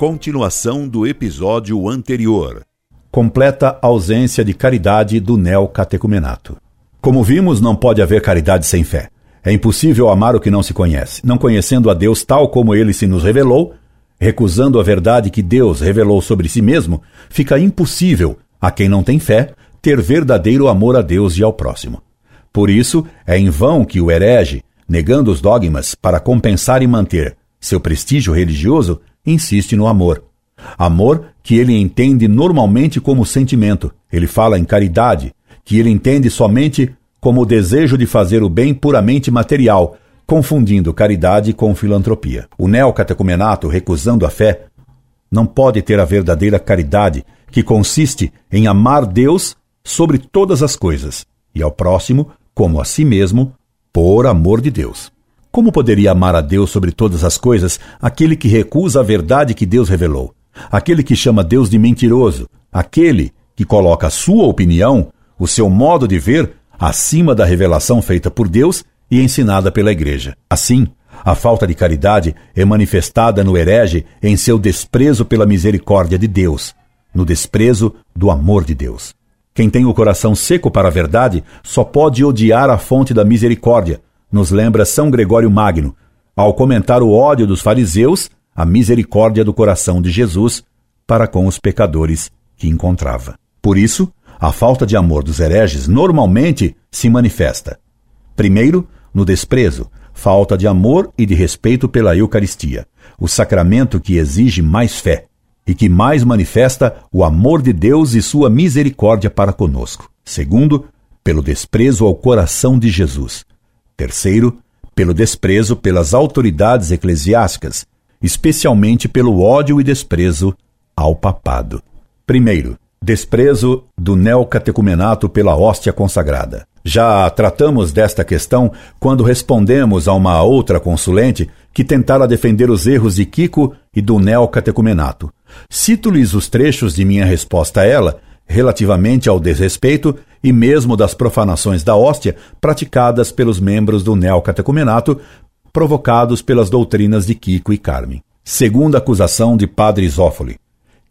Continuação do episódio anterior. Completa ausência de caridade do neocatecumenato. Como vimos, não pode haver caridade sem fé. É impossível amar o que não se conhece. Não conhecendo a Deus tal como ele se nos revelou, recusando a verdade que Deus revelou sobre si mesmo, fica impossível a quem não tem fé ter verdadeiro amor a Deus e ao próximo. Por isso, é em vão que o herege, negando os dogmas para compensar e manter seu prestígio religioso, insiste no amor. Amor que ele entende normalmente como sentimento. Ele fala em caridade, que ele entende somente como o desejo de fazer o bem puramente material, confundindo caridade com filantropia. O neocatecumenato, recusando a fé, não pode ter a verdadeira caridade, que consiste em amar Deus sobre todas as coisas e ao próximo como a si mesmo, por amor de Deus. Como poderia amar a Deus sobre todas as coisas aquele que recusa a verdade que Deus revelou? Aquele que chama Deus de mentiroso? Aquele que coloca a sua opinião, o seu modo de ver, acima da revelação feita por Deus e ensinada pela Igreja? Assim, a falta de caridade é manifestada no herege em seu desprezo pela misericórdia de Deus, no desprezo do amor de Deus. Quem tem o coração seco para a verdade só pode odiar a fonte da misericórdia, nos lembra São Gregório Magno, ao comentar o ódio dos fariseus, a misericórdia do coração de Jesus para com os pecadores que encontrava. Por isso, a falta de amor dos hereges normalmente se manifesta. Primeiro, no desprezo, falta de amor e de respeito pela Eucaristia, o sacramento que exige mais fé e que mais manifesta o amor de Deus e sua misericórdia para conosco. Segundo, pelo desprezo ao coração de Jesus, Terceiro, pelo desprezo pelas autoridades eclesiásticas, especialmente pelo ódio e desprezo ao papado. Primeiro, desprezo do neocatecumenato pela hóstia consagrada. Já tratamos desta questão quando respondemos a uma outra consulente que tentara defender os erros de Kiko e do neocatecumenato. Cito-lhes os trechos de minha resposta a ela, relativamente ao desrespeito e mesmo das profanações da hóstia praticadas pelos membros do neocatecumenato, provocados pelas doutrinas de Kiko e Carmen. Segunda acusação de Padre Isófoli.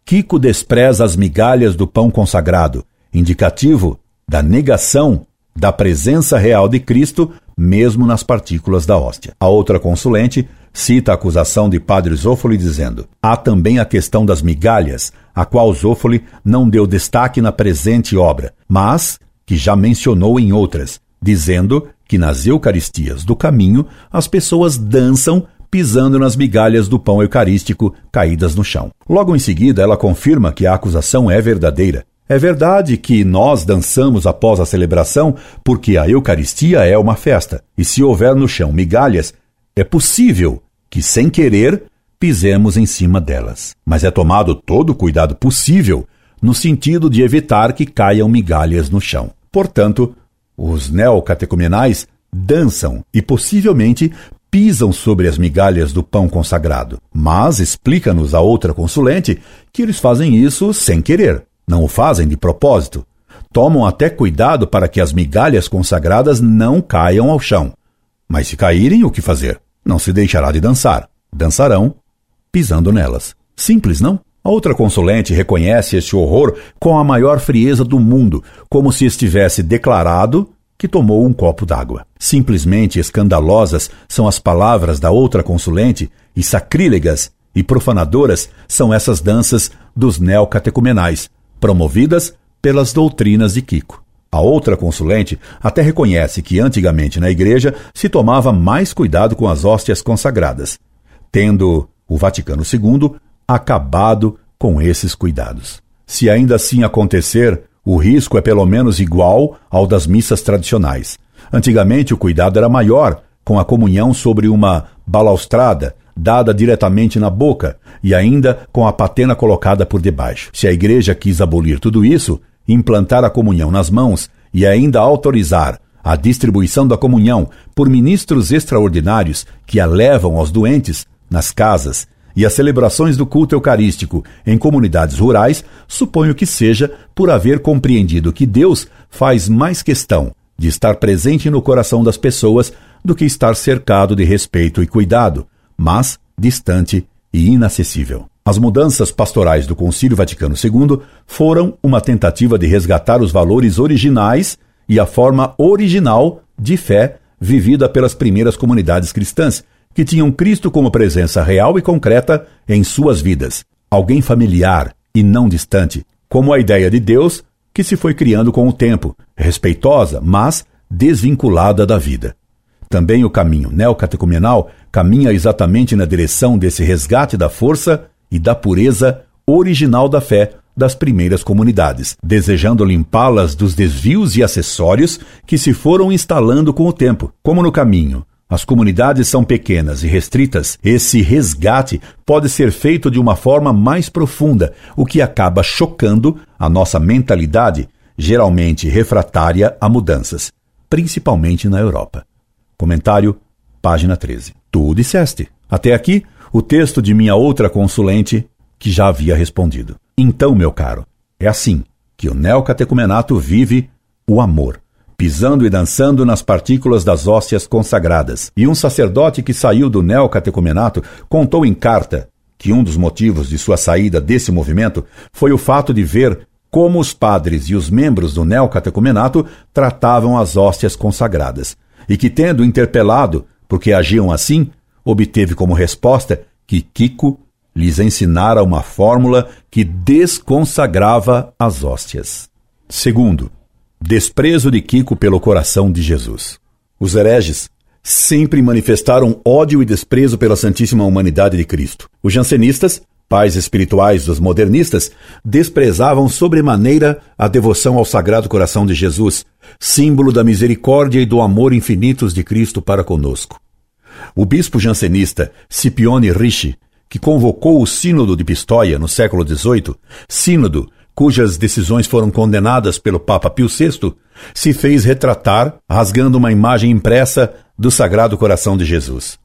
Kiko despreza as migalhas do pão consagrado, indicativo da negação da presença real de Cristo, mesmo nas partículas da hóstia. A outra consulente cita a acusação de Padre Zófoli dizendo: há também a questão das migalhas, a qual Zófoli não deu destaque na presente obra, mas que já mencionou em outras, dizendo que nas Eucaristias do caminho as pessoas dançam pisando nas migalhas do pão eucarístico caídas no chão. Logo em seguida, ela confirma que a acusação é verdadeira. É verdade que nós dançamos após a celebração porque a Eucaristia é uma festa, e se houver no chão migalhas, é possível que, sem querer, pisemos em cima delas. Mas é tomado todo o cuidado possível no sentido de evitar que caiam migalhas no chão. Portanto, os neocatecumenais dançam e possivelmente pisam sobre as migalhas do pão consagrado. Mas explica-nos a outra consulente que eles fazem isso sem querer, não o fazem de propósito. Tomam até cuidado para que as migalhas consagradas não caiam ao chão. Mas se caírem, o que fazer? Não se deixará de dançar. Dançarão pisando nelas. Simples, não? A outra consulente reconhece este horror com a maior frieza do mundo, como se estivesse declarado que tomou um copo d'água. Simplesmente escandalosas são as palavras da outra consulente e sacrílegas e profanadoras são essas danças dos neocatecumenais, promovidas pelas doutrinas de Kiko. A outra consulente até reconhece que antigamente na igreja se tomava mais cuidado com as hóstias consagradas, tendo o Vaticano II acabado com esses cuidados. Se ainda assim acontecer, o risco é pelo menos igual ao das missas tradicionais. Antigamente o cuidado era maior, com a comunhão sobre uma balaustrada dada diretamente na boca e ainda com a patena colocada por debaixo. Se a igreja quis abolir tudo isso, implantar a comunhão nas mãos e ainda autorizar a distribuição da comunhão por ministros extraordinários que a levam aos doentes nas casas e as celebrações do culto eucarístico em comunidades rurais, suponho que seja por haver compreendido que Deus faz mais questão de estar presente no coração das pessoas do que estar cercado de respeito e cuidado, mas distante e inacessível. As mudanças pastorais do Concílio Vaticano II foram uma tentativa de resgatar os valores originais e a forma original de fé vivida pelas primeiras comunidades cristãs, que tinham Cristo como presença real e concreta em suas vidas, alguém familiar e não distante, como a ideia de Deus que se foi criando com o tempo, respeitosa, mas desvinculada da vida. Também o caminho neocatecumenal caminha exatamente na direção desse resgate da força e da pureza original da fé das primeiras comunidades, desejando limpá-las dos desvios e acessórios que se foram instalando com o tempo. Como no caminho, as comunidades são pequenas e restritas, esse resgate pode ser feito de uma forma mais profunda, o que acaba chocando a nossa mentalidade, geralmente refratária a mudanças, principalmente na Europa. Comentário, página 13. Tu disseste. Até aqui, o texto de minha outra consulente, que já havia respondido. Então, meu caro, é assim que o neocatecumenato vive o amor, pisando e dançando nas partículas das hóstias consagradas. E um sacerdote que saiu do neocatecumenato contou em carta que um dos motivos de sua saída desse movimento foi o fato de ver como os padres e os membros do neocatecumenato tratavam as hóstias consagradas e que, tendo interpelado porque agiam assim, obteve como resposta que Kiko lhes ensinara uma fórmula que desconsagrava as hóstias. Segundo, desprezo de Kiko pelo coração de Jesus. Os hereges sempre manifestaram ódio e desprezo pela Santíssima Humanidade de Cristo. Os jansenistas, pais espirituais dos modernistas, desprezavam sobremaneira a devoção ao Sagrado Coração de Jesus, símbolo da misericórdia e do amor infinitos de Cristo para conosco. O bispo jansenista Scipione Ricci, que convocou o Sínodo de Pistoia no século XVIII, sínodo cujas decisões foram condenadas pelo Papa Pio VI, se fez retratar rasgando uma imagem impressa do Sagrado Coração de Jesus.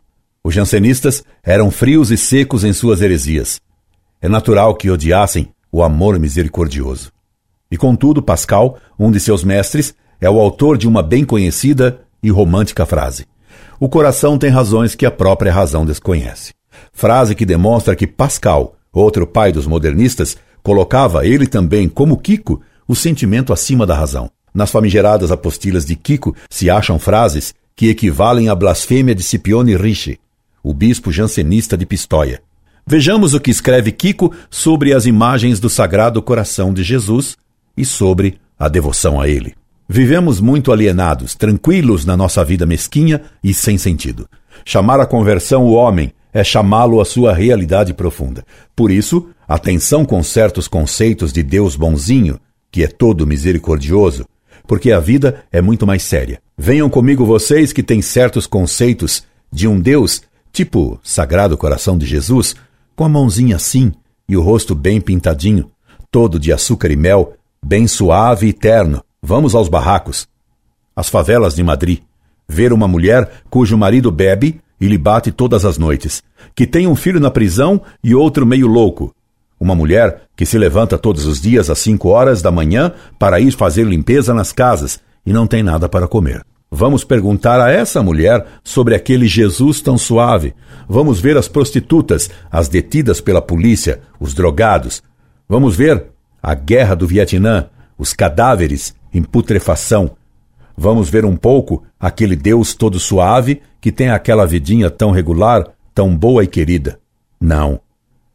Os jansenistas eram frios e secos em suas heresias. É natural que odiassem o amor misericordioso. E contudo, Pascal, um de seus mestres, é o autor de uma bem conhecida e romântica frase: O coração tem razões que a própria razão desconhece. Frase que demonstra que Pascal, outro pai dos modernistas, colocava ele também, como Kiko, o sentimento acima da razão. Nas famigeradas apostilas de Kiko se acham frases que equivalem à blasfêmia de Scipione Ricci, o bispo jansenista de Pistoia. Vejamos o que escreve Kiko sobre as imagens do Sagrado Coração de Jesus e sobre a devoção a ele. Vivemos muito alienados, tranquilos na nossa vida mesquinha e sem sentido. Chamar a conversão o homem é chamá-lo à sua realidade profunda. Por isso, atenção com certos conceitos de Deus bonzinho, que é todo misericordioso, porque a vida é muito mais séria. Venham comigo vocês que têm certos conceitos de um Deus, tipo Sagrado Coração de Jesus, com a mãozinha assim e o rosto bem pintadinho, todo de açúcar e mel, bem suave e terno, Vamos aos barracos. As favelas de Madrid. Ver uma mulher cujo marido bebe e lhe bate todas as noites, que tem um filho na prisão e outro meio louco. Uma mulher que se levanta todos os dias às cinco horas da manhã para ir fazer limpeza nas casas e não tem nada para comer. Vamos perguntar a essa mulher sobre aquele Jesus tão suave. Vamos ver as prostitutas, as detidas pela polícia, os drogados. Vamos ver a guerra do Vietnã, os cadáveres em putrefação. Vamos ver um pouco aquele Deus todo suave que tem aquela vidinha tão regular, tão boa e querida. Não.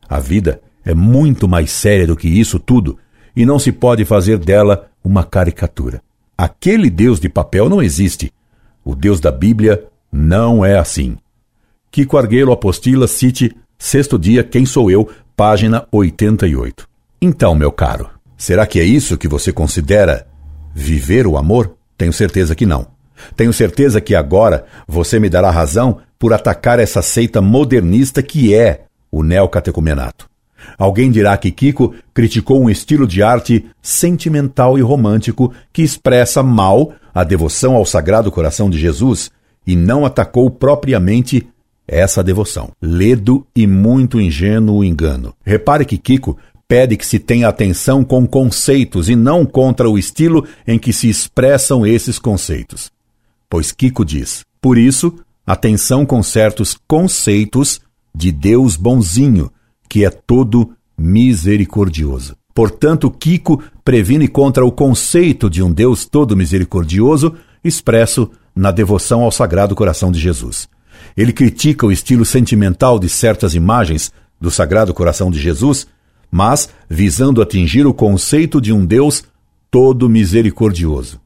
A vida é muito mais séria do que isso tudo e não se pode fazer dela uma caricatura. Aquele Deus de papel não existe. O Deus da Bíblia não é assim. Kiko Arguelo Apostila cite Sexto Dia Quem Sou Eu, página 88. Então, meu caro, será que é isso que você considera Viver o amor? Tenho certeza que não. Tenho certeza que agora você me dará razão por atacar essa seita modernista que é o neocatecumenato. Alguém dirá que Kiko criticou um estilo de arte sentimental e romântico que expressa mal a devoção ao Sagrado Coração de Jesus e não atacou propriamente essa devoção. Ledo e muito ingênuo engano. Repare que Kiko pede que se tenha atenção com conceitos e não contra o estilo em que se expressam esses conceitos. Pois Kiko diz: por isso, atenção com certos conceitos de Deus bonzinho, que é todo misericordioso. Portanto, Kiko previne contra o conceito de um Deus todo misericordioso expresso na devoção ao Sagrado Coração de Jesus. Ele critica o estilo sentimental de certas imagens do Sagrado Coração de Jesus, mas visando atingir o conceito de um Deus todo misericordioso.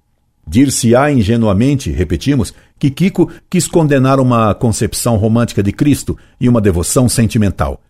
Dir-se-á ingenuamente, repetimos, que Kiko quis condenar uma concepção romântica de Cristo e uma devoção sentimental.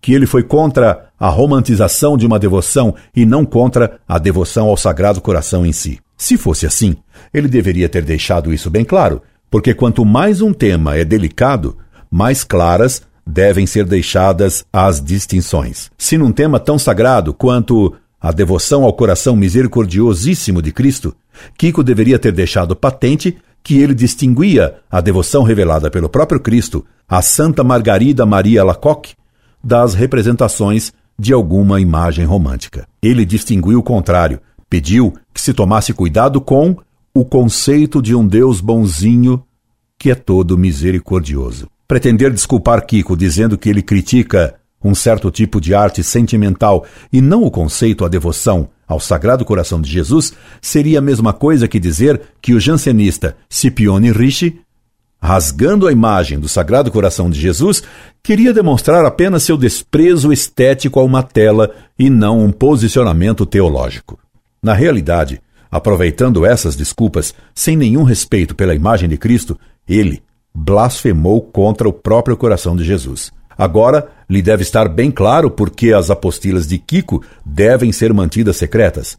Que ele foi contra a romantização de uma devoção e não contra a devoção ao Sagrado Coração em si. Se fosse assim, ele deveria ter deixado isso bem claro, porque quanto mais um tema é delicado, mais claras devem ser deixadas as distinções. Se num tema tão sagrado quanto a devoção ao coração misericordiosíssimo de Cristo, Kiko deveria ter deixado patente que ele distinguia a devoção revelada pelo próprio Cristo a Santa Margarida Maria Lacoque das representações de alguma imagem romântica. Ele distinguiu o contrário, pediu que se tomasse cuidado com o conceito de um Deus bonzinho que é todo misericordioso. Pretender desculpar Kiko dizendo que ele critica um certo tipo de arte sentimental e não o conceito, a devoção ao Sagrado Coração de Jesus, seria a mesma coisa que dizer que o jansenista Scipione Ricci, rasgando a imagem do Sagrado Coração de Jesus, queria demonstrar apenas seu desprezo estético a uma tela e não um posicionamento teológico. Na realidade, aproveitando essas desculpas, sem nenhum respeito pela imagem de Cristo, ele blasfemou contra o próprio coração de Jesus. Agora, lhe deve estar bem claro por que as apostilas de Kiko devem ser mantidas secretas.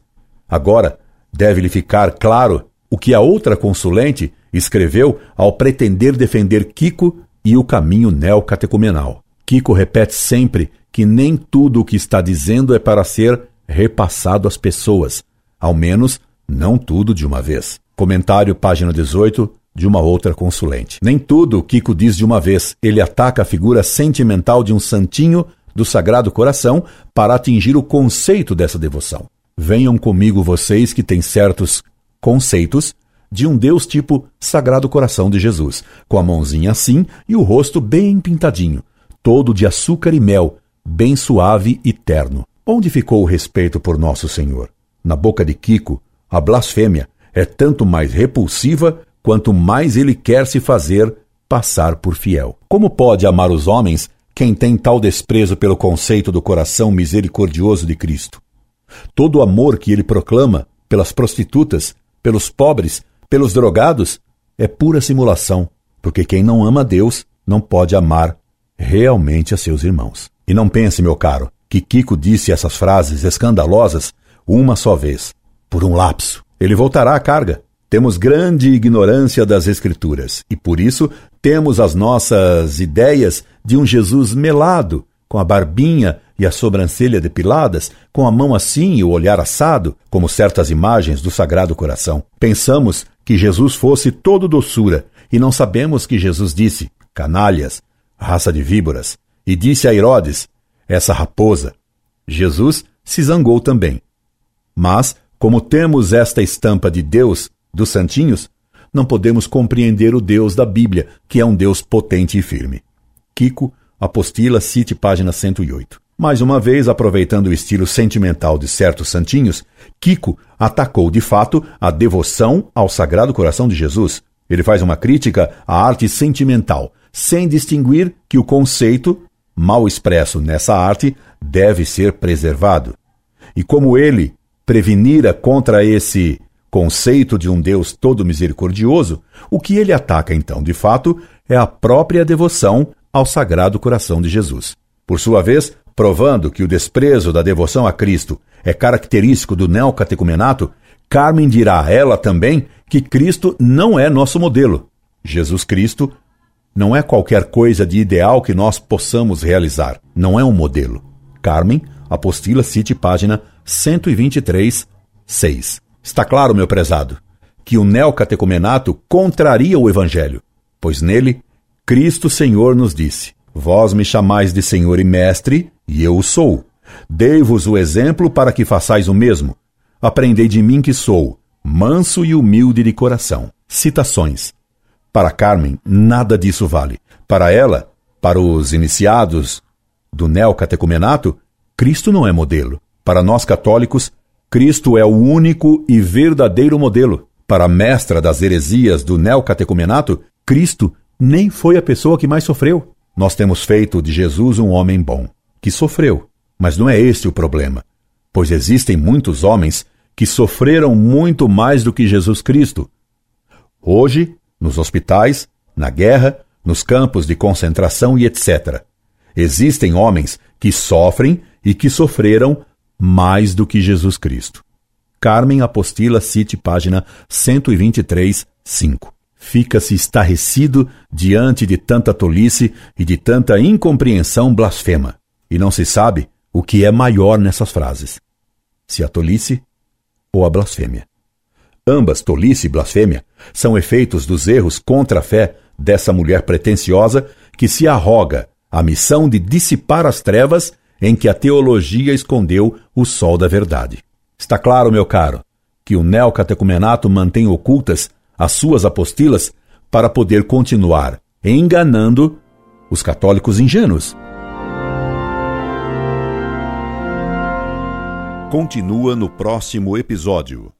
Agora, deve-lhe ficar claro o que a outra consulente escreveu ao pretender defender Kiko e o caminho neocatecumenal. Kiko repete sempre que nem tudo o que está dizendo é para ser repassado às pessoas, ao menos não tudo de uma vez. Comentário, página 18, de uma outra consulente. Nem tudo Kiko diz de uma vez. Ele ataca a figura sentimental de um santinho do Sagrado Coração para atingir o conceito dessa devoção. Venham comigo vocês que têm certos conceitos de um Deus tipo Sagrado Coração de Jesus, com a mãozinha assim e o rosto bem pintadinho, todo de açúcar e mel, bem suave e terno. Onde ficou o respeito por Nosso Senhor? Na boca de Kiko, a blasfêmia é tanto mais repulsiva quanto mais ele quer se fazer passar por fiel. Como pode amar os homens quem tem tal desprezo pelo conceito do coração misericordioso de Cristo? Todo o amor que ele proclama pelas prostitutas, pelos pobres, pelos drogados é pura simulação, porque quem não ama Deus não pode amar realmente a seus irmãos. E não pense, meu caro, que Kiko disse essas frases escandalosas uma só vez, por um lapso. Ele voltará à carga. Temos grande ignorância das Escrituras e por isso temos as nossas ideias de um Jesus melado, com a barbinha e a sobrancelha depiladas, com a mão assim e o olhar assado, como certas imagens do Sagrado Coração. Pensamos que Jesus fosse todo doçura e não sabemos que Jesus disse: canalhas, raça de víboras, e disse a Herodes: essa raposa. Jesus se zangou também. Mas, como temos esta estampa de Deus dos santinhos, não podemos compreender o Deus da Bíblia, que é um Deus potente e firme. Kiko, Apostila, cite página 108. Mais uma vez, aproveitando o estilo sentimental de certos santinhos, Kiko atacou de fato a devoção ao Sagrado Coração de Jesus. Ele faz uma crítica à arte sentimental, sem distinguir que o conceito, mal expresso nessa arte, deve ser preservado. E como ele prevenira contra esse conceito de um Deus todo misericordioso, o que ele ataca então, de fato, é a própria devoção ao Sagrado Coração de Jesus. Por sua vez, provando que o desprezo da devoção a Cristo é característico do neocatecumenato, Carmen dirá a ela também que Cristo não é nosso modelo. Jesus Cristo não é qualquer coisa de ideal que nós possamos realizar, não é um modelo. Carmen, apostila cite página 123, 6. Está claro, meu prezado, que o neocatecumenato contraria o Evangelho, pois nele Cristo Senhor nos disse: Vós me chamais de Senhor e Mestre, e eu o sou. Dei-vos o exemplo para que façais o mesmo. Aprendei de mim que sou manso e humilde de coração. Citações. Para Carmen, nada disso vale. Para ela, para os iniciados do neocatecumenato, Cristo não é modelo. Para nós católicos, Cristo é o único e verdadeiro modelo. Para a mestra das heresias do neocatecumenato, Cristo nem foi a pessoa que mais sofreu. Nós temos feito de Jesus um homem bom, que sofreu. Mas não é este o problema, pois existem muitos homens que sofreram muito mais do que Jesus Cristo. Hoje, nos hospitais, na guerra, nos campos de concentração e etc. Existem homens que sofrem e que sofreram mais do que Jesus Cristo. Carmen Apostila cite página 123, 5. Fica-se estarrecido diante de tanta tolice e de tanta incompreensão blasfema, e não se sabe o que é maior nessas frases: se a tolice ou a blasfêmia. Ambas, tolice e blasfêmia, são efeitos dos erros contra a fé dessa mulher pretensiosa que se arroga a missão de dissipar as trevas em que a teologia escondeu o sol da verdade. Está claro, meu caro, que o neocatecumenato mantém ocultas as suas apostilas para poder continuar enganando os católicos ingênuos. Continua no próximo episódio.